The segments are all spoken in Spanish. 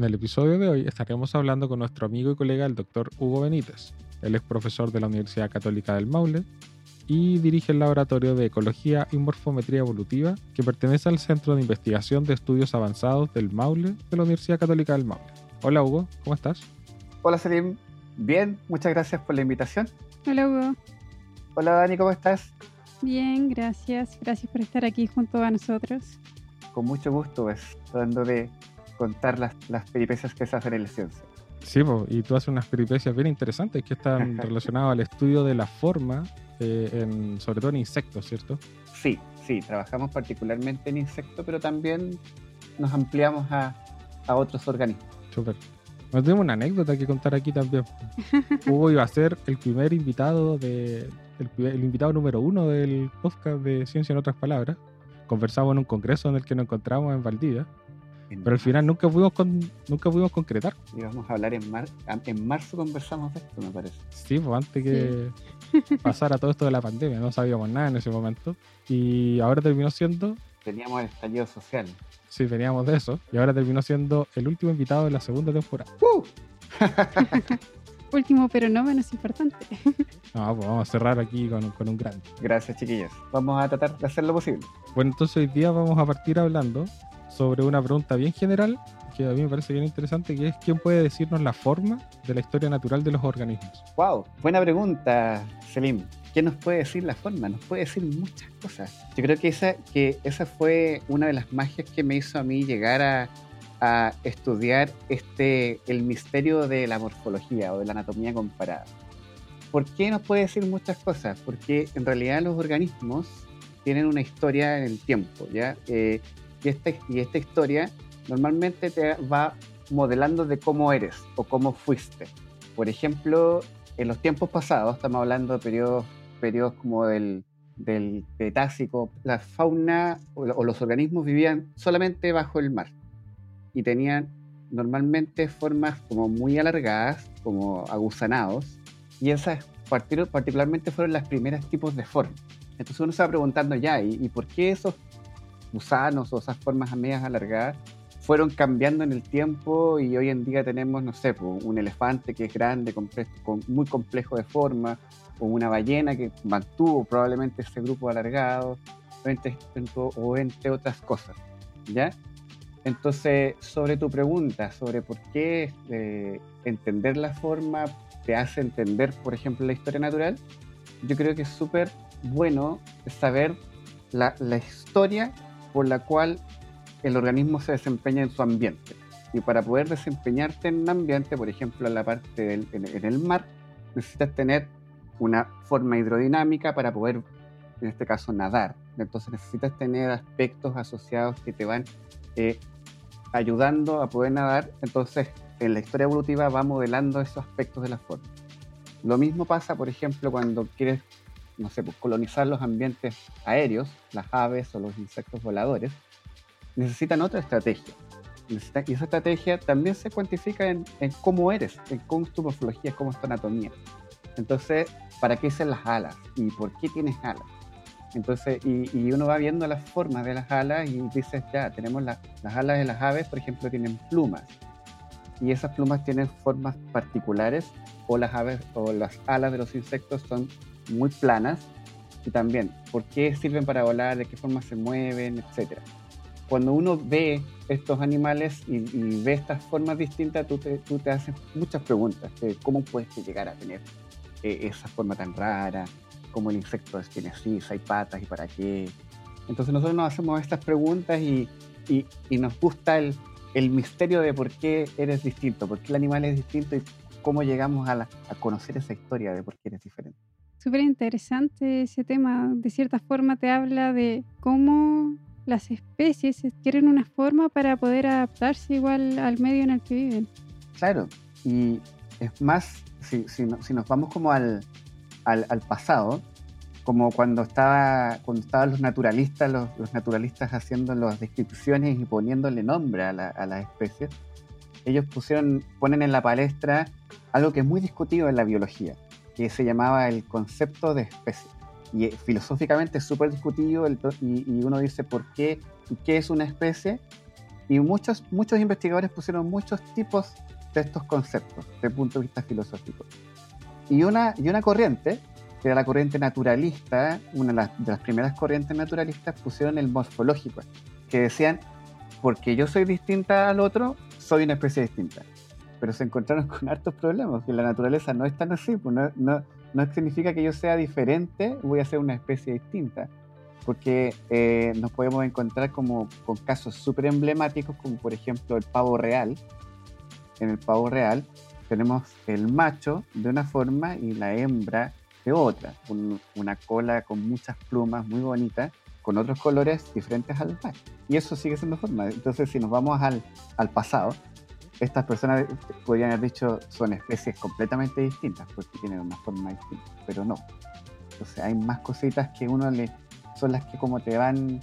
En el episodio de hoy estaremos hablando con nuestro amigo y colega el doctor Hugo Benítez. Él es profesor de la Universidad Católica del Maule y dirige el Laboratorio de Ecología y Morfometría Evolutiva que pertenece al Centro de Investigación de Estudios Avanzados del Maule de la Universidad Católica del Maule. Hola Hugo, ¿cómo estás? Hola Selim, bien, muchas gracias por la invitación. Hola Hugo. Hola Dani, ¿cómo estás? Bien, gracias. Gracias por estar aquí junto a nosotros. Con mucho gusto, pues, tratando de contar las, las peripecias que se hacen en la ciencia. Sí, y tú haces unas peripecias bien interesantes que están relacionadas al estudio de la forma, eh, en, sobre todo en insectos, ¿cierto? Sí, sí, trabajamos particularmente en insectos, pero también nos ampliamos a, a otros organismos. Súper. Nos tenemos una anécdota que contar aquí también. Hugo iba a ser el primer invitado de el, el, invitado número uno del podcast de Ciencia en otras palabras. Conversamos en un congreso en el que nos encontramos en Valdivia pero al final nunca pudimos, con, nunca pudimos concretar. Íbamos a hablar en, mar, en marzo, conversamos de esto, me parece. Sí, pues antes que pasara todo esto de la pandemia, no sabíamos nada en ese momento. Y ahora terminó siendo. Teníamos el estallido social. Sí, veníamos de eso. Y ahora terminó siendo el último invitado de la segunda temporada. ¡Uh! Último, pero no menos importante. no, pues vamos a cerrar aquí con, con un grande. Gracias, chiquillos. Vamos a tratar de hacer lo posible. Bueno, entonces hoy día vamos a partir hablando sobre una pregunta bien general que a mí me parece bien interesante, que es ¿quién puede decirnos la forma de la historia natural de los organismos? Wow, buena pregunta, Selim. ¿Quién nos puede decir la forma? Nos puede decir muchas cosas. Yo creo que esa, que esa fue una de las magias que me hizo a mí llegar a, a estudiar este, el misterio de la morfología o de la anatomía comparada. ¿Por qué nos puede decir muchas cosas? Porque en realidad los organismos tienen una historia en el tiempo, ¿ya? Eh, y esta, y esta historia normalmente te va modelando de cómo eres o cómo fuiste. Por ejemplo, en los tiempos pasados, estamos hablando de periodos, periodos como del, del Cretácico, la fauna o, o los organismos vivían solamente bajo el mar y tenían normalmente formas como muy alargadas, como aguzanados, y esas particularmente fueron las primeras tipos de formas. Entonces uno se va preguntando ya, ¿y, ¿y por qué esos gusanos o esas formas medias alargadas fueron cambiando en el tiempo y hoy en día tenemos, no sé, un elefante que es grande, muy complejo de forma, o una ballena que mantuvo probablemente ese grupo alargado, o entre, otras cosas, ¿ya? Entonces, sobre tu pregunta, sobre por qué eh, entender la forma te hace entender, por ejemplo, la historia natural, yo creo que es súper bueno saber la, la historia por la cual el organismo se desempeña en su ambiente. Y para poder desempeñarte en un ambiente, por ejemplo, en la parte del, en, el mar, necesitas tener una forma hidrodinámica para poder, en este caso, nadar. Entonces necesitas tener aspectos asociados que te van eh, ayudando a poder nadar. Entonces, en la historia evolutiva va modelando esos aspectos de la forma. Lo mismo pasa, por ejemplo, cuando quieres no sé, pues, colonizar los ambientes aéreos, las aves o los insectos voladores, necesitan otra estrategia. y esa estrategia también se cuantifica en, cómo eres, en cómo es tu morfología, cómo es tu anatomía. Entonces, ¿para qué son las alas? ¿Y por qué tienes alas? Entonces, y, uno va viendo las formas de las alas y dices, ya, tenemos las alas de las aves, por ejemplo, tienen plumas. Y esas plumas tienen formas particulares, o las aves o las alas de los insectos son muy planas y también por qué sirven para volar, de qué forma se mueven, etc. Cuando uno ve estos animales y, ve estas formas distintas, tú te, tú te haces muchas preguntas de cómo puedes llegar a tener eh, esa forma tan rara, cómo el insecto tiene así, hay patas y para qué. Entonces nosotros nos hacemos estas preguntas y, y, y nos gusta el, el, misterio de por qué eres distinto, por qué el animal es distinto y cómo llegamos a, a conocer esa historia de por qué eres diferente. Súper interesante ese tema. De cierta forma te habla de cómo las especies quieren una forma para poder adaptarse igual al medio en el que viven. Claro, y, es más, si, si, nos vamos como al, al, al, pasado, como cuando, estaba, cuando estaban los naturalistas, los, los, naturalistas haciendo las descripciones y poniéndole nombre a, la, a las especies, ellos pusieron, ponen en la palestra algo que es muy discutido en la biología, que se llamaba el concepto de especie. Y eh, filosóficamente es súper discutido y, y, uno dice por qué y qué es una especie. Y muchos, muchos investigadores pusieron muchos tipos de estos conceptos desde el punto de vista filosófico. Y una, y una corriente, que era la corriente naturalista, una de las, de las primeras corrientes naturalistas, pusieron el morfológico, que decían, porque yo soy distinta al otro, soy una especie distinta. Pero se encontraron con hartos problemas, que la naturaleza no es tan así, pues no, no, no significa que yo sea diferente, voy a ser una especie distinta. Porque eh, nos podemos encontrar como con casos súper emblemáticos, como por ejemplo el pavo real. En el pavo real tenemos el macho de una forma y la hembra de otra, con una cola con muchas plumas muy bonitas, con otros colores diferentes al macho. Y eso sigue siendo forma. Entonces, si nos vamos al, al pasado, estas personas podrían haber dicho son especies completamente distintas porque tienen una forma distinta, pero no. Entonces hay más cositas que uno le son las que como te van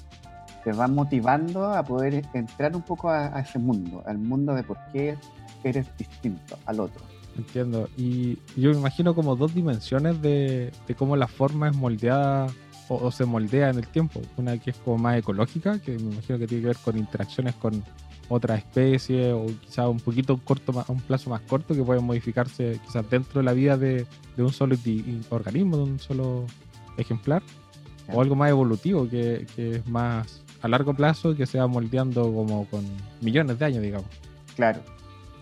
te van motivando a poder entrar un poco a, ese mundo, al mundo de por qué eres distinto al otro. Entiendo. Y yo me imagino como dos dimensiones de, cómo la forma es moldeada o, se moldea en el tiempo. Una que es como más ecológica, que me imagino que tiene que ver con interacciones con otra especie o quizás un poquito corto, un plazo más corto que puede modificarse quizás dentro de la vida de, un solo organismo, de un solo ejemplar, o algo más evolutivo que, es más a largo plazo que se va moldeando como con millones de años, digamos. Claro,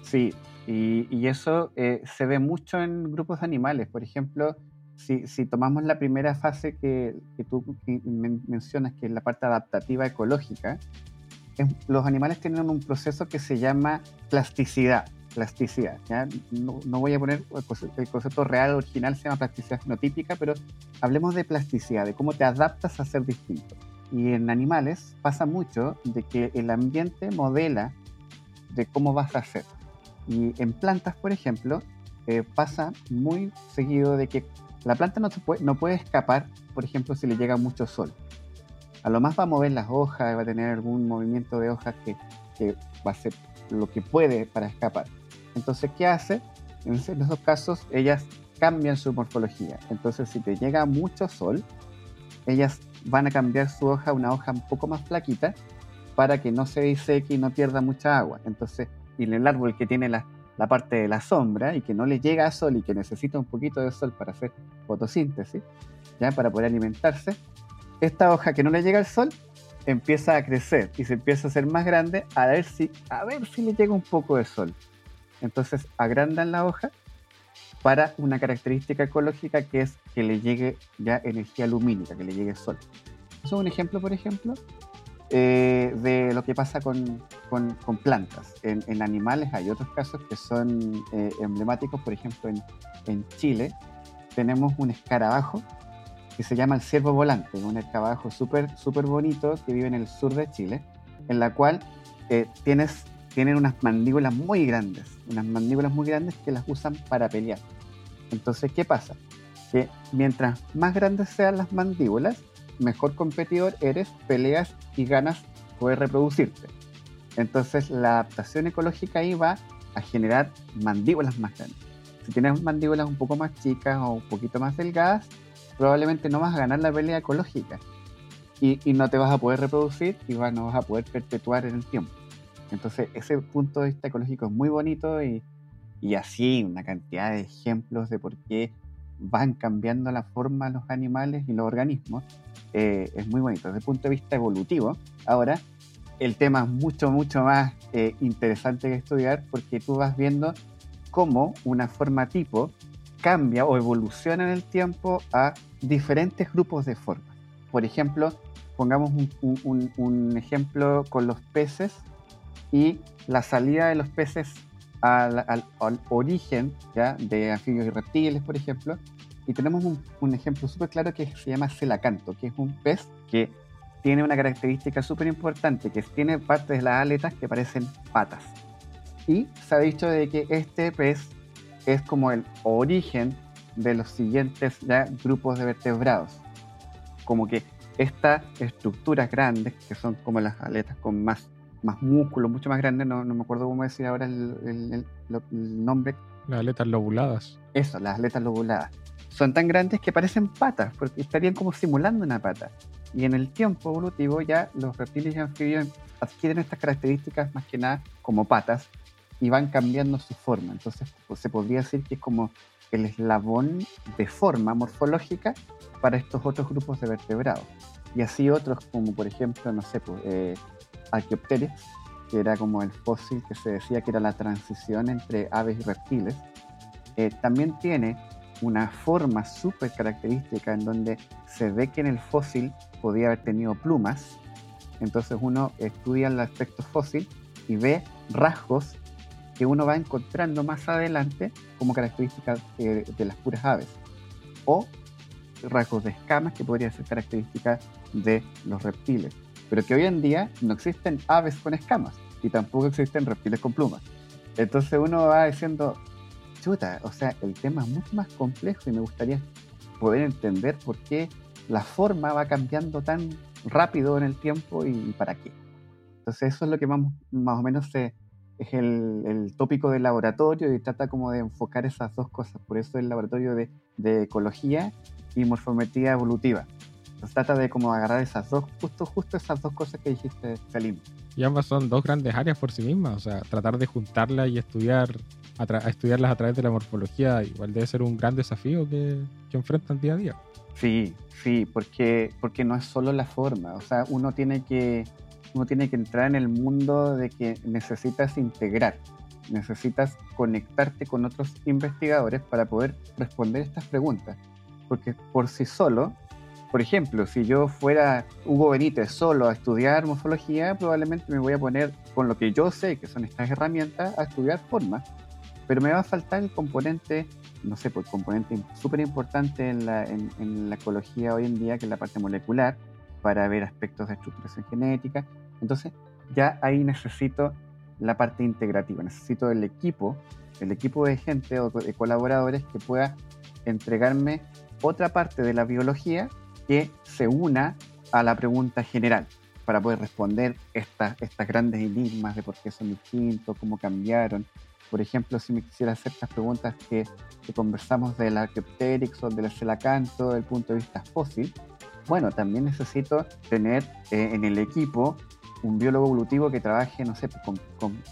sí, y, eso eh, se ve mucho en grupos de animales, por ejemplo, si, si tomamos la primera fase que, que tú mencionas, que es la parte adaptativa ecológica, los animales tienen un proceso que se llama plasticidad. Plasticidad, No, voy a poner el concepto real, original, se llama plasticidad fenotípica, pero hablemos de plasticidad, de cómo te adaptas a ser distinto. Y en animales pasa mucho de que el ambiente modela de cómo vas a ser. Y en plantas, por ejemplo, eh, pasa muy seguido de que la planta no, puede, no puede escapar, por ejemplo, si le llega mucho sol a lo más va a mover las hojas, va a tener algún movimiento de hojas que, va a ser lo que puede para escapar. Entonces, ¿qué hace? En esos casos, ellas cambian su morfología. Entonces, si te llega mucho sol, ellas van a cambiar su hoja a una hoja un poco más flaquita para que no se diseque y no pierda mucha agua. Entonces, y el árbol que tiene la, la parte de la sombra y que no le llega a sol y que necesita un poquito de sol para hacer fotosíntesis, ya para poder alimentarse, esta hoja que no le llega el sol empieza a crecer y se empieza a hacer más grande a ver si, a ver si le llega un poco de sol. Entonces agrandan la hoja para una característica ecológica que es que le llegue ya energía lumínica, que le llegue sol. Eso es un ejemplo, por ejemplo, eh, de lo que pasa con, plantas. En, animales hay otros casos que son eh, emblemáticos, por ejemplo, en, en Chile tenemos un escarabajo que se llama el ciervo volante, un escarabajo súper super bonito que vive en el sur de Chile, en la cual eh, tienen unas mandíbulas muy grandes, unas mandíbulas muy grandes que las usan para pelear. Entonces, ¿qué pasa? Que mientras más grandes sean las mandíbulas, mejor competidor eres, peleas y ganas poder reproducirte. Entonces, la adaptación ecológica ahí va a generar mandíbulas más grandes. Si tienes mandíbulas un poco más chicas o un poquito más delgadas, probablemente no vas a ganar la pelea ecológica y, no te vas a poder reproducir y no vas a poder perpetuar en el tiempo. Entonces, ese punto de vista ecológico es muy bonito y, así una cantidad de ejemplos de por qué van cambiando la forma los animales y los organismos. Eh, es muy bonito desde el punto de vista evolutivo. Ahora, el tema es mucho, mucho más eh, interesante que estudiar porque tú vas viendo cómo una forma tipo cambia o evoluciona en el tiempo a diferentes grupos de formas. Por ejemplo, pongamos un, ejemplo con los peces y la salida de los peces al, origen ¿ya? de anfibios y reptiles, por ejemplo. Y tenemos un, ejemplo súper claro que se llama celacanto, que es un pez que tiene una característica súper importante, que tiene partes de las aletas que parecen patas. Y se ha dicho de que este pez es como el origen de los siguientes ya grupos de vertebrados. Como que estas estructuras grandes, que son como las aletas con más, más músculo, mucho más grandes, no, me acuerdo cómo decir ahora el, nombre. Las aletas lobuladas. Eso, las aletas lobuladas. Son tan grandes que parecen patas, porque estarían como simulando una pata. Y en el tiempo evolutivo ya los reptiles y anfibios adquieren estas características más que nada como patas y van cambiando su forma. Entonces pues, se podría decir que es como el eslabón de forma morfológica para estos otros grupos de vertebrados. Y así otros como por ejemplo, no sé, pues, eh, Archaeopteryx, que era como el fósil que se decía que era la transición entre aves y reptiles, eh, también tiene una forma súper característica en donde se ve que en el fósil podía haber tenido plumas. Entonces uno estudia el aspecto fósil y ve rasgos que uno va encontrando más adelante como características de las puras aves. O rasgos de escamas que podrían ser características de los reptiles. Pero que hoy en día no existen aves con escamas y tampoco existen reptiles con plumas. Entonces uno va diciendo, chuta, o sea, el tema es mucho más complejo y me gustaría poder entender por qué la forma va cambiando tan rápido en el tiempo y, para qué. Entonces eso es lo que más, más o menos se, es el, tópico del laboratorio y trata como de enfocar esas dos cosas. Por eso el laboratorio de, de ecología y morfometría evolutiva. Se trata de como agarrar esas dos, justo, justo esas dos cosas que dijiste, Salim. Y ambas son dos grandes áreas por sí mismas, o sea, tratar de juntarlas y estudiar, a, estudiarlas a través de la morfología, igual debe ser un gran desafío que, que enfrentan día a día. Sí, sí, porque, porque no es solo la forma, o sea, uno tiene que uno tiene que entrar en el mundo de que necesitas integrar, necesitas conectarte con otros investigadores para poder responder estas preguntas. Porque por sí solo, por ejemplo, si yo fuera Hugo Benítez solo a estudiar morfología, probablemente me voy a poner con lo que yo sé, que son estas herramientas, a estudiar formas. Pero me va a faltar el componente, no sé, pues el componente súper importante en la, en la ecología hoy en día, que es la parte molecular, para ver aspectos de estructuración genética. Entonces, ya ahí necesito la parte integrativa, necesito el equipo, el equipo de gente o de colaboradores que pueda entregarme otra parte de la biología que se una a la pregunta general para poder responder estas, grandes enigmas de por qué son distintos, cómo cambiaron. Por ejemplo, si me quisiera hacer estas preguntas que, que conversamos del Archaeopteryx o del Celacanto desde el punto de vista fósil, bueno, también necesito tener eh, en el equipo un biólogo evolutivo que trabaje, no sé, con,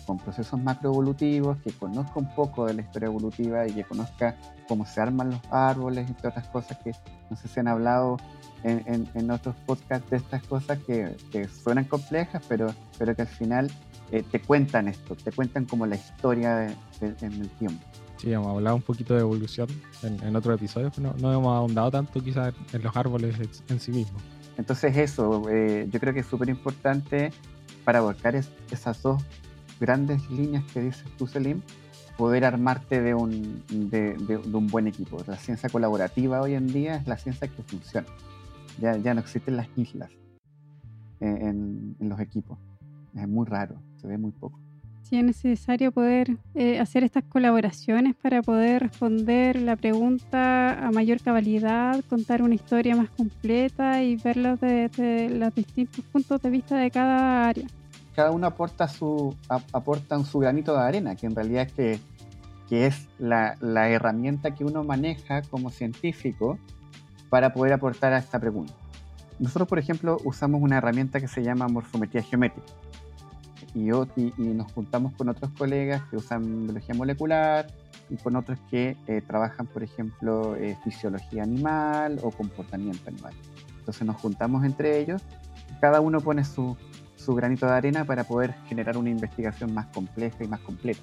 con, procesos macroevolutivos, que conozca un poco de la historia evolutiva y que conozca cómo se arman los árboles, entre otras cosas que no sé si han hablado en, en, otros podcasts de estas cosas que, suenan complejas, pero, pero que al final eh, te cuentan esto, te cuentan como la historia en el tiempo. Sí, hemos hablado un poquito de evolución en, en otro episodio, pero no, hemos ahondado tanto quizás en los árboles en sí mismos. Entonces eso, eh, yo creo que es súper importante para abarcar esas dos grandes líneas que dices tú, Selim, poder armarte de un, de, un buen equipo. La ciencia colaborativa hoy en día es la ciencia que funciona. Ya, ya no existen las islas en los equipos. Es muy raro, se ve muy poco si es necesario poder eh, hacer estas colaboraciones para poder responder la pregunta a mayor cabalidad, contar una historia más completa y verlo desde los distintos puntos de vista de cada área. Cada uno aporta su, aporta su granito de arena, que en realidad es que, que es la, la herramienta que uno maneja como científico para poder aportar a esta pregunta. Nosotros, por ejemplo, usamos una herramienta que se llama morfometría geométrica y, y, nos juntamos con otros colegas que usan biología molecular y con otros que eh, trabajan, por ejemplo, eh, fisiología animal o comportamiento animal. Entonces nos juntamos entre ellos, y cada uno pone su, su granito de arena para poder generar una investigación más compleja y más completa,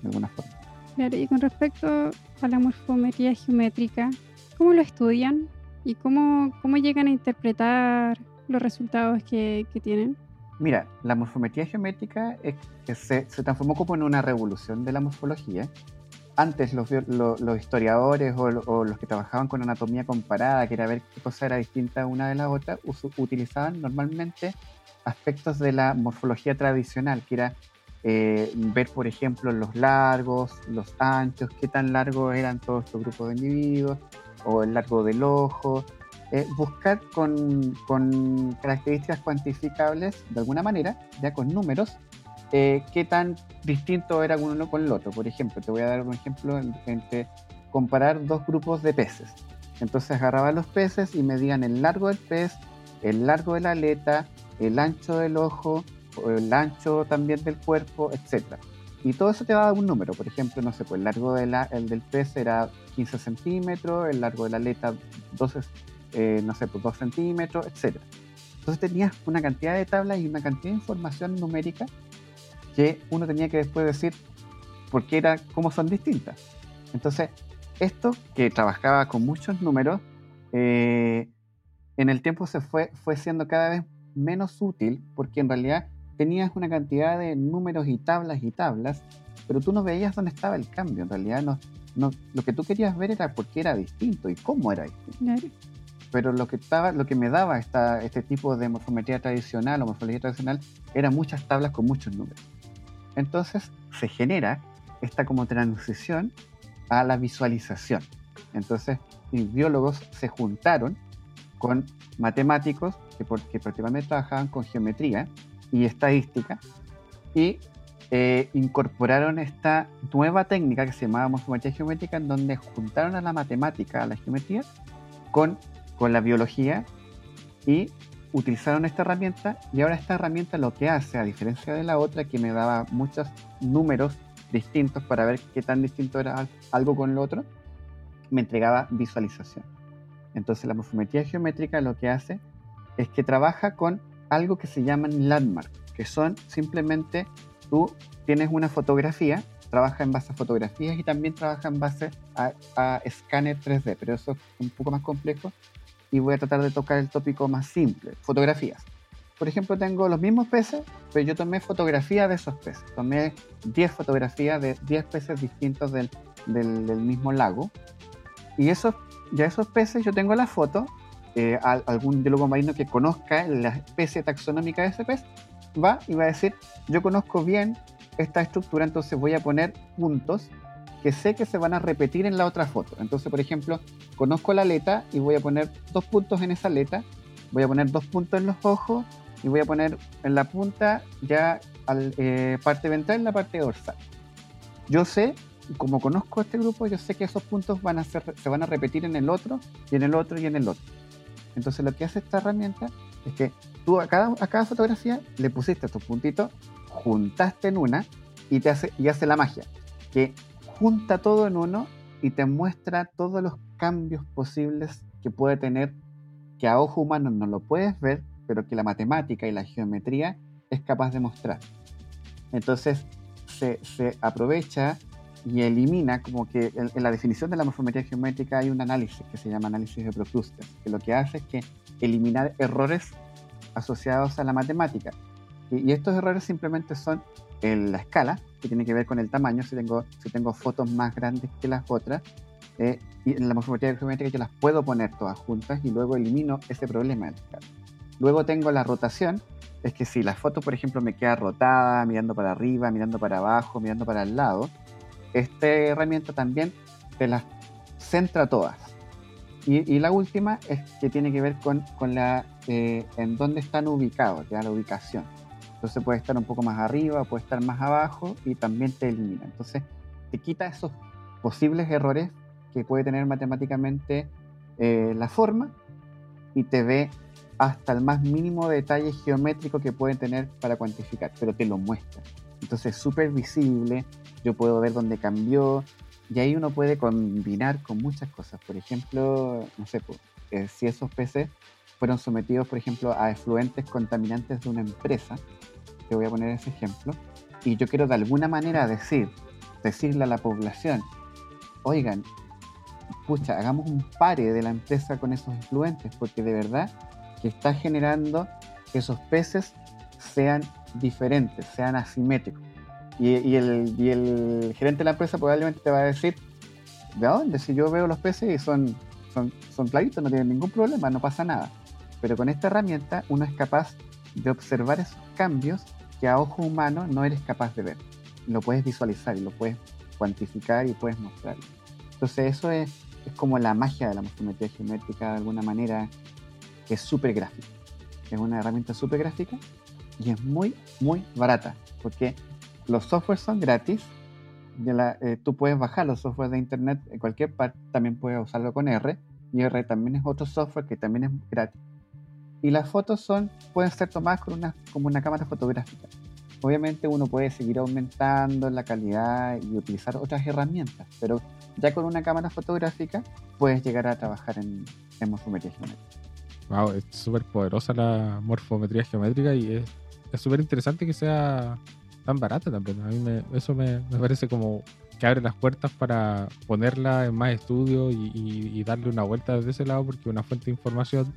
de alguna forma. Claro, y con respecto a la morfometría geométrica, ¿cómo lo estudian y cómo, cómo llegan a interpretar los resultados que, que tienen? Mira, la morfometría geométrica se, transformó como en una revolución de la morfología. Antes los, historiadores o, los que trabajaban con anatomía comparada, que era ver qué cosa era distinta una de la otra, utilizaban normalmente aspectos de la morfología tradicional, que era eh, ver, por ejemplo, los largos, los anchos, qué tan largos eran todos estos grupos de individuos, o el largo del ojo, eh, buscar con, con, características cuantificables, de alguna manera, ya con números, eh, qué tan distinto era uno con el otro. Por ejemplo, te voy a dar un ejemplo entre comparar dos grupos de peces. Entonces agarraba los peces y medían el largo del pez, el largo de la aleta, el ancho del ojo, el ancho también del cuerpo, etc. Y todo eso te va a dar un número. Por ejemplo, no sé, pues el largo de la, el del pez era 15 centímetros, el largo de la aleta 12, eh, no sé, pues 2 centímetros, etc. Entonces tenías una cantidad de tablas y una cantidad de información numérica que uno tenía que después decir por qué era, cómo son distintas. Entonces, esto que trabajaba con muchos números, eh, en el tiempo se fue, fue siendo cada vez menos útil porque en realidad tenías una cantidad de números y tablas y tablas, pero tú no veías dónde estaba el cambio. En realidad no, no, lo que tú querías ver era por qué era distinto y cómo era distinto. Pero lo que, estaba, lo que me daba esta, este tipo de morfometría tradicional o morfología tradicional eran muchas tablas con muchos números. Entonces se genera esta como transición a la visualización. Entonces, los biólogos se juntaron con matemáticos que, porque prácticamente trabajaban con geometría y estadística y eh, incorporaron esta nueva técnica que se llamaba morfometría geométrica en donde juntaron a la matemática, a la geometría, con, con la biología y utilizaron esta herramienta y ahora esta herramienta lo que hace, a diferencia de la otra que me daba muchos números distintos para ver qué tan distinto era algo con lo otro, me entregaba visualización. Entonces la morfometría geométrica lo que hace es que trabaja con algo que se llaman landmarks, que son simplemente tú tienes una fotografía, trabaja en base a fotografías y también trabaja en base a, a escáner 3D, pero eso es un poco más complejo y voy a tratar de tocar el tópico más simple, fotografías. Por ejemplo, tengo los mismos peces, pero yo tomé fotografía de esos peces. Tomé 10 fotografías de 10 peces distintos del, del, del mismo lago. Y esos, ya esos peces, yo tengo la foto. Eh, algún biólogo marino que conozca la especie taxonómica de ese pez va y va a decir, yo conozco bien esta estructura, entonces voy a poner puntos que sé que se van a repetir en la otra foto. Entonces, por ejemplo, conozco la aleta y voy a poner dos puntos en esa aleta, voy a poner dos puntos en los ojos y voy a poner en la punta ya al, eh, parte ventral y la parte dorsal. Yo sé, como conozco este grupo, yo sé que esos puntos van a ser, se van a repetir en el otro y en el otro y en el otro. Entonces lo que hace esta herramienta es que tú a cada, a cada fotografía le pusiste estos puntitos, juntaste en una y te hace, y hace la magia, que junta todo en uno y te muestra todos los cambios posibles que puede tener, que a ojo humano no lo puedes ver, pero que la matemática y la geometría es capaz de mostrar. Entonces se, se aprovecha y elimina, como que en, la definición de la morfometría geométrica hay un análisis que se llama análisis de Procluster, que lo que hace es que eliminar errores asociados a la matemática. Y, y estos errores simplemente son en la escala, que tiene que ver con el tamaño, si tengo, si tengo fotos más grandes que las otras, eh, y en la morfometría geométrica yo las puedo poner todas juntas y luego elimino ese problema. Luego tengo la rotación, es que si la foto, por ejemplo, me queda rotada, mirando para arriba, mirando para abajo, mirando para el lado, esta herramienta también te las centra todas. Y, y la última es que tiene que ver con, con la, eh, en dónde están ubicados, ya la ubicación. Entonces puede estar un poco más arriba, puede estar más abajo y también te elimina. Entonces te quita esos posibles errores que puede tener matemáticamente eh, la forma y te ve hasta el más mínimo detalle geométrico que puede tener para cuantificar, pero te lo muestra. Entonces es súper visible, yo puedo ver dónde cambió y ahí uno puede combinar con muchas cosas. Por ejemplo, no sé, pues, eh, si esos peces fueron sometidos, por ejemplo, a efluentes contaminantes de una empresa, te voy a poner ese ejemplo, y yo quiero de alguna manera decir, decirle a la población, oigan, pucha, hagamos un pare de la empresa con esos influentes, porque de verdad que está generando que esos peces sean diferentes, sean asimétricos. Y, y, el, y el gerente de la empresa probablemente te va a decir, ¿de dónde? Si yo veo los peces y son, son, son claritos, no tienen ningún problema, no pasa nada. Pero con esta herramienta uno es capaz de observar esos cambios que a ojo humano no eres capaz de ver. Lo puedes visualizar y lo puedes cuantificar y puedes mostrarlo. Entonces eso es, como la magia de la morfometría geométrica de alguna manera, es súper gráfica. Es una herramienta súper gráfica y es muy, muy barata, porque los softwares son gratis. Eh, tú puedes bajar los softwares de internet en cualquier parte, también puedes usarlo con R, y R también es otro software que también es gratis. Y las fotos son, pueden ser tomadas con una, como una cámara fotográfica. Obviamente uno puede seguir aumentando la calidad y utilizar otras herramientas, pero ya con una cámara fotográfica puedes llegar a trabajar en, en morfometría geométrica. Wow, es súper poderosa la morfometría geométrica y es súper interesante que sea tan barata también. A mí me, eso me, me, parece como que abre las puertas para ponerla en más estudios y, y, darle una vuelta desde ese lado porque una fuente de información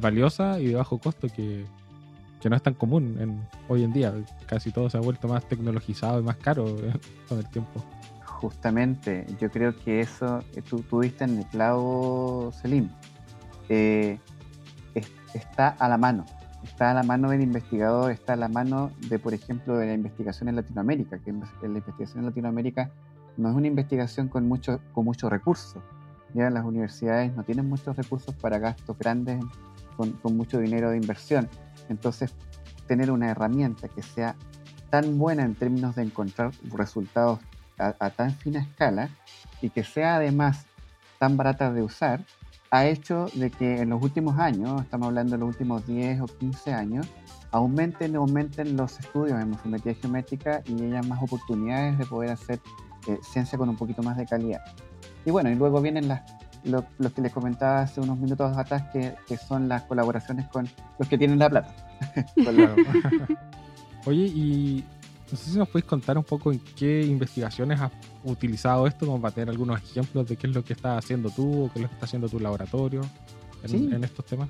valiosa y de bajo costo que, que no es tan común en, hoy en día. Casi todo se ha vuelto más tecnologizado y más caro con el tiempo. Justamente, yo creo que eso, tú, tú diste en el clavo, Selim. Eh, es, está a la mano, está a la mano del investigador, está a la mano de, por ejemplo, de la investigación en Latinoamérica, que la investigación en Latinoamérica no es una investigación con mucho, con muchos recursos. Las universidades no tienen muchos recursos para gastos grandes con, mucho dinero de inversión. Entonces, tener una herramienta que sea tan buena en términos de encontrar resultados a, tan fina escala y que sea además tan barata de usar, ha hecho de que en los últimos años, estamos hablando de los últimos 10 o 15 años, aumenten aumenten los estudios en morfometría geométrica y haya más oportunidades de poder hacer eh, ciencia con un poquito más de calidad. Y bueno, y luego vienen las, lo, lo, que les comentaba hace unos minutos atrás, que, que, son las colaboraciones con los que tienen la plata. Oye, y no sé si nos podéis contar un poco en qué investigaciones has utilizado esto, como para tener algunos ejemplos de qué es lo que estás haciendo tú o qué es lo que está haciendo tu laboratorio en, sí. en estos temas.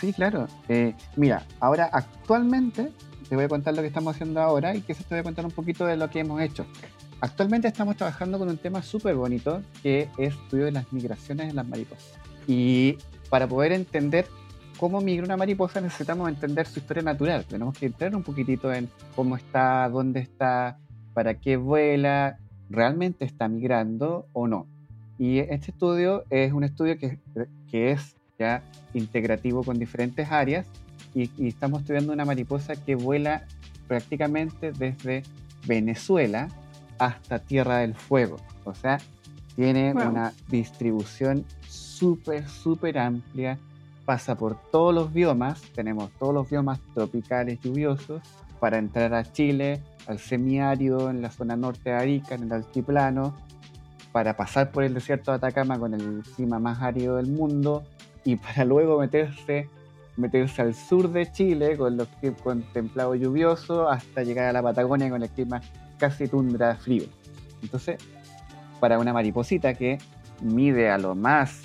Sí, claro. Eh, mira, ahora actualmente te voy a contar lo que estamos haciendo ahora y quizás te voy a contar un poquito de lo que hemos hecho. Actualmente estamos trabajando con un tema súper bonito que es estudio de las migraciones en las mariposas. Y para poder entender cómo migra una mariposa necesitamos entender su historia natural. Tenemos que entrar un poquitito en cómo está, dónde está, para qué vuela, realmente está migrando o no. Y este estudio es un estudio que, que es ya integrativo con diferentes áreas y, y estamos estudiando una mariposa que vuela prácticamente desde Venezuela hasta Tierra del Fuego. O sea, tiene wow. una distribución súper, súper amplia, pasa por todos los biomas, tenemos todos los biomas tropicales lluviosos, para entrar a Chile, al semiárido, en la zona norte de Arica, en el altiplano, para pasar por el desierto de Atacama con el clima más árido del mundo y para luego meterse meterse al sur de Chile con los con templado lluvioso hasta llegar a la Patagonia con el clima casi tundra frío. Entonces, para una mariposita que mide a lo más,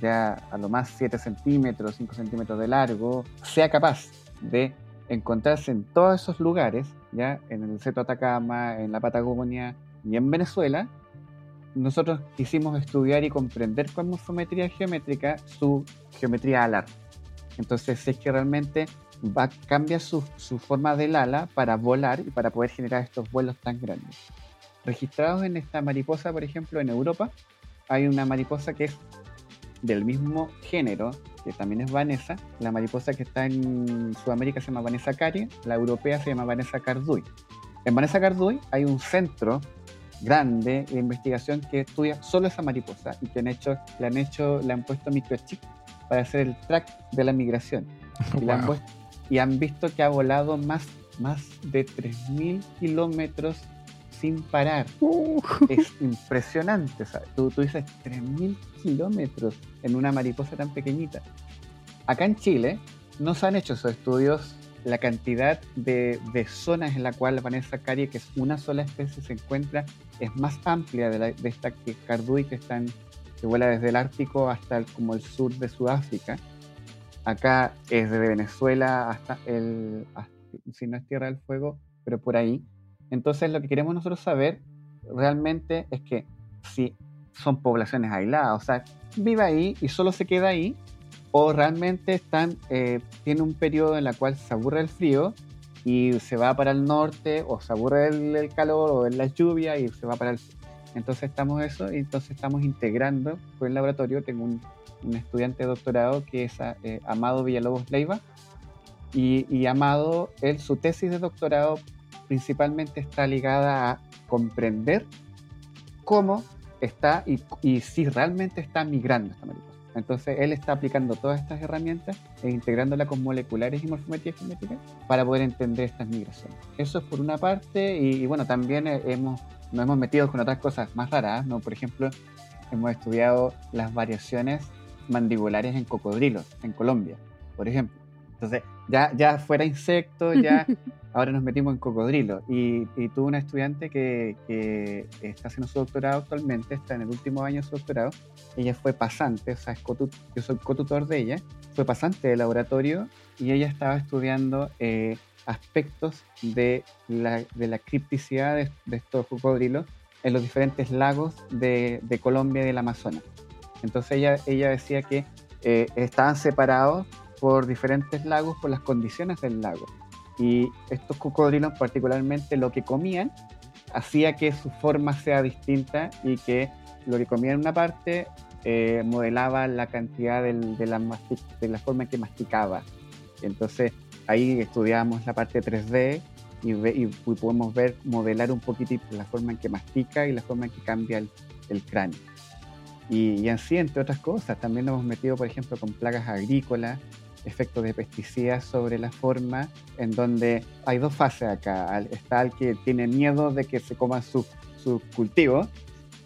ya a lo más 7 centímetros, 5 centímetros de largo, sea capaz de encontrarse en todos esos lugares, ya en el Ceto Atacama, en la Patagonia y en Venezuela, nosotros quisimos estudiar y comprender con morfometría geométrica su geometría alar. Entonces, es que realmente va, cambia su, su, forma del ala para volar y para poder generar estos vuelos tan grandes. Registrados en esta mariposa, por ejemplo, en Europa, hay una mariposa que es del mismo género, que también es Vanessa. La mariposa que está en Sudamérica se llama Vanessa Cari, la europea se llama Vanessa Carduy. En Vanessa Carduy hay un centro grande de investigación que estudia solo esa mariposa y que han hecho, le han hecho, le han puesto microchip para hacer el track de la migración. Y, wow. han, puesto, y han visto que ha volado más, más de 3.000 kilómetros sin parar. Uh. Es impresionante. ¿sabes? Tú, tú dices 3.000 kilómetros en una mariposa tan pequeñita. Acá en Chile no se han hecho esos estudios. La cantidad de, de zonas en la cual Vanessa Carie, que es una sola especie, se encuentra, es más amplia de, la, de esta que Cardui, que, están, que vuela desde el Ártico hasta el, como el sur de Sudáfrica. Acá es desde Venezuela hasta el, hasta, si no es Tierra del Fuego, pero por ahí. Entonces lo que queremos nosotros saber realmente es que si son poblaciones aisladas, o sea, vive ahí y solo se queda ahí, o realmente están, eh, tiene un periodo en el cual se aburre el frío y se va para el norte o se aburre el, calor o la lluvia y se va para el sur. Entonces estamos eso y entonces estamos integrando con el laboratorio. Tengo un, estudiante de doctorado que es eh, Amado Villalobos Leiva y, y Amado, él, su tesis de doctorado principalmente está ligada a comprender cómo está y, y si realmente está migrando esta mariposa. Entonces él está aplicando todas estas herramientas e integrándolas con moleculares y morfometría genética para poder entender estas migraciones. Eso es por una parte y, bueno, también hemos, nos hemos metido con otras cosas más raras, ¿no? Por ejemplo, hemos estudiado las variaciones mandibulares en cocodrilos en Colombia, por ejemplo. Entonces, ya, ya fuera insectos, ya ahora nos metimos en cocodrilo. Y, y tuve una estudiante que, que, está haciendo su doctorado actualmente, está en el último año de su doctorado. Ella fue pasante, o sea, es yo soy cotutor de ella, fue pasante de laboratorio y ella estaba estudiando eh, aspectos de la, de la cripticidad de, estos cocodrilos en los diferentes lagos de, de, Colombia y del Amazonas. Entonces ella, decía que eh, estaban separados por diferentes lagos por las condiciones del lago. Y estos cocodrilos, particularmente lo que comían, hacía que su forma sea distinta y que lo que comían en una parte eh, modelaba la cantidad de, la forma en que masticaba. Entonces ahí estudiamos la parte 3D y, y, podemos ver, modelar un poquitito la forma en que mastica y la forma en que cambia el cráneo. Y, y, así, entre otras cosas, también nos hemos metido, por ejemplo, con plagas agrícolas, efectos de pesticidas sobre la forma, en donde hay dos fases acá. Está el que tiene miedo de que se coman sus su cultivos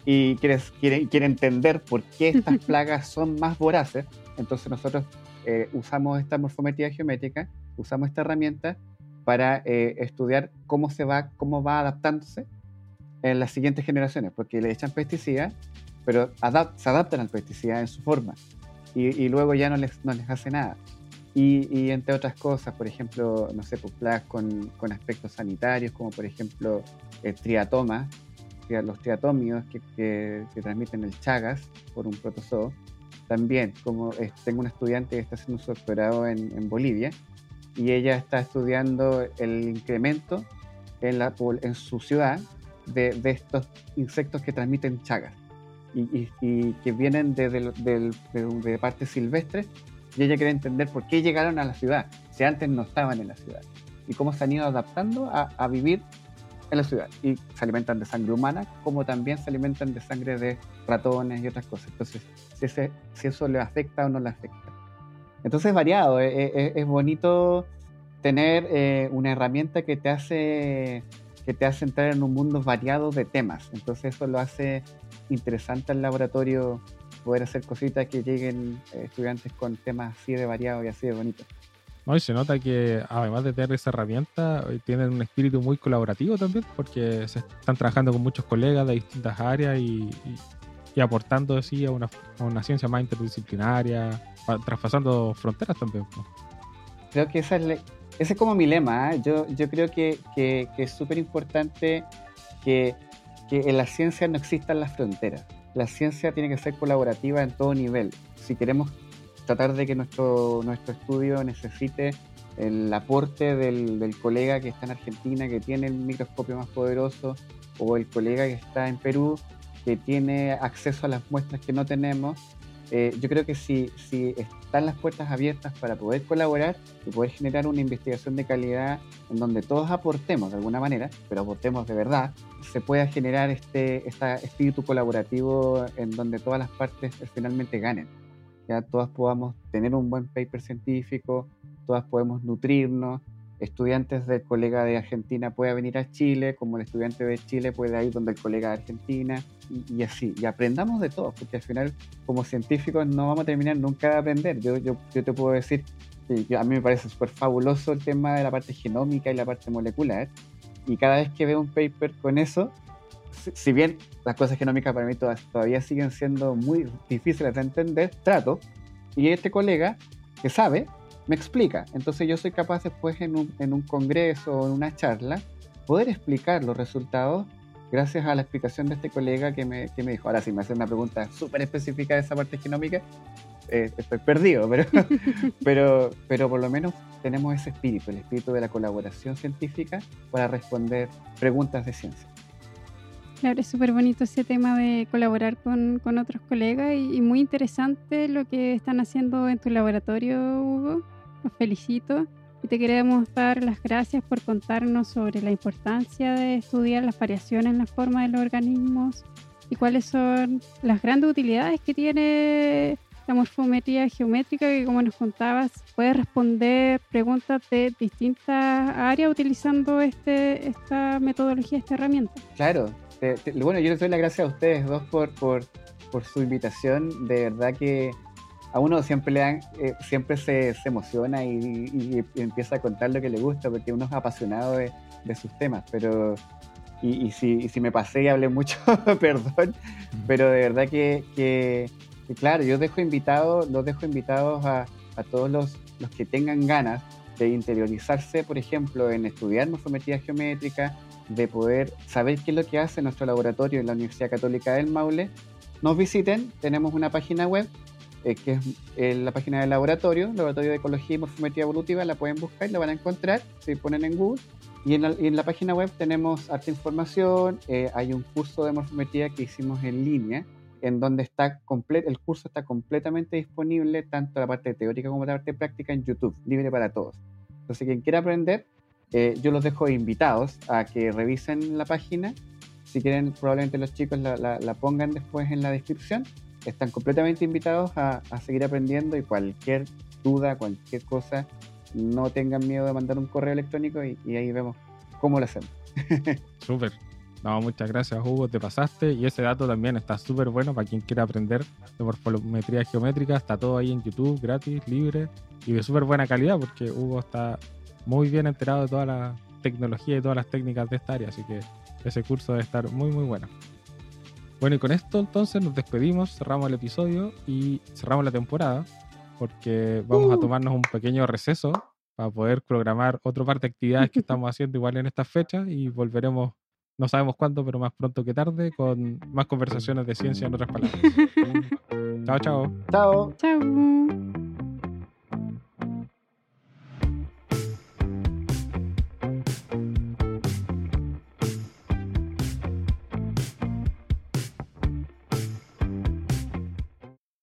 y quiere, quiere, quiere, entender por qué estas plagas son más voraces. Entonces nosotros eh, usamos esta morfometría geométrica, usamos esta herramienta para eh, estudiar cómo se va, cómo va adaptándose en las siguientes generaciones, porque le echan pesticidas, pero se adaptan al pesticida en su forma y, y, luego ya no les, no les hace nada. Y, entre otras cosas, por ejemplo, no sé, pues plagas con, con aspectos sanitarios, como por ejemplo el triatoma, los triatomios que, que, transmiten el Chagas por un protozoo. También, como tengo una estudiante que está haciendo su doctorado en, en Bolivia y ella está estudiando el incremento en, la, en su ciudad de, de estos insectos que transmiten Chagas y, y, que vienen de, de, de, de y ella quiere entender por qué llegaron a la ciudad, si antes no estaban en la ciudad, y cómo se han ido adaptando a, a vivir en la ciudad. Y se alimentan de sangre humana, como también se alimentan de sangre de ratones y otras cosas. Entonces, si, ese, si eso le afecta o no le afecta. Entonces es variado, es, eh, eh, es, bonito tener eh, una herramienta que te hace que te hace entrar en un mundo variado de temas. Entonces eso lo hace interesante al laboratorio poder hacer cositas que lleguen eh, estudiantes con temas así de variados y así de bonitos. No, y se nota que además de tener esa herramienta, eh, tienen un espíritu muy colaborativo también, porque se están trabajando con muchos colegas de distintas áreas y, y, aportando así a una, a una, ciencia más interdisciplinaria, traspasando fronteras también. Creo que esa es ese es como mi lema. ¿eh? Yo, yo creo que, que, que es súper importante que, que en la ciencia no existan las fronteras la ciencia tiene que ser colaborativa en todo nivel. Si queremos tratar de que nuestro, nuestro estudio necesite el aporte del, del, colega que está en Argentina, que tiene el microscopio más poderoso, o el colega que está en Perú, que tiene acceso a las muestras que no tenemos, eh, yo creo que si, si están las puertas abiertas para poder colaborar y poder generar una investigación de calidad en donde todos aportemos de alguna manera, pero aportemos de verdad, se pueda generar este, este espíritu colaborativo en donde todas las partes finalmente ganen. Ya todas podamos tener un buen paper científico, todas podemos nutrirnos, estudiantes del colega de Argentina pueda venir a Chile, como el estudiante de Chile puede ir donde el colega de Argentina, y, así, y aprendamos de todo, porque al final como científicos no vamos a terminar nunca de aprender. Yo, yo, yo te puedo decir que a mí me parece súper fabuloso el tema de la parte genómica y la parte molecular, y cada vez que veo un paper con eso, si, bien las cosas genómicas para mí todavía siguen siendo muy difíciles de entender, trato, y este colega que sabe, me explica. Entonces yo soy capaz después en un, en un congreso o en una charla poder explicar los resultados gracias a la explicación de este colega que me, que me dijo. Ahora, si me hace una pregunta súper específica de esa parte genómica, eh, estoy perdido, pero, pero, pero por lo menos tenemos ese espíritu, el espíritu de la colaboración científica para responder preguntas de ciencia. Claro, es súper bonito ese tema de colaborar con, con otros colegas y, y, muy interesante lo que están haciendo en tu laboratorio, Hugo. Los felicito y te queremos dar las gracias por contarnos sobre la importancia de estudiar las variaciones en la forma de los organismos y cuáles son las grandes utilidades que tiene la morfometría geométrica que como nos contabas puede responder preguntas de distintas áreas utilizando este, esta metodología, esta herramienta. Claro, bueno, yo les doy las gracias a ustedes dos por, por, por su invitación, de verdad que a uno siempre le dan, eh, siempre se, se emociona y, y, empieza a contar lo que le gusta porque uno es apasionado de, de sus temas, pero y, si, si, me pasé y hablé mucho, perdón, pero de verdad que, que, claro, yo dejo invitados, los dejo invitados a, a todos los, los, que tengan ganas de interiorizarse, por ejemplo, en estudiar morfometría geométrica, de poder saber qué es lo que hace nuestro laboratorio en la Universidad Católica del Maule, nos visiten, tenemos una página web eh, que es eh, la página del laboratorio, Laboratorio de Ecología y Morfometría Evolutiva, la pueden buscar, la van a encontrar, si ponen en Google. Y en la, página web tenemos harta información, eh, hay un curso de morfometría que hicimos en línea, en donde está el curso está completamente disponible, tanto la parte teórica como la parte práctica en YouTube, libre para todos. Entonces, quien quiera aprender, yo los dejo invitados a que revisen la página. Si quieren, probablemente los chicos la, la pongan después en la descripción están completamente invitados a, seguir aprendiendo y cualquier duda, cualquier cosa, no tengan miedo de mandar un correo electrónico y, ahí vemos cómo lo hacemos. Súper. No, muchas gracias Hugo, te pasaste y ese dato también está súper bueno para quien quiera aprender de morfometría geométrica, está todo ahí en YouTube, gratis, libre y de súper buena calidad porque Hugo está muy bien enterado de toda la tecnología y todas las técnicas de esta área, así que ese curso debe estar muy muy bueno. Bueno, y con esto entonces nos despedimos, cerramos el episodio y cerramos la temporada, porque vamos a uh. tomarnos un pequeño receso para poder programar otro par de actividades que estamos haciendo igual en estas fechas y volveremos, no sabemos cuándo, pero más pronto que tarde, con más conversaciones de ciencia en otras palabras. chao, chao. Chao. Chao.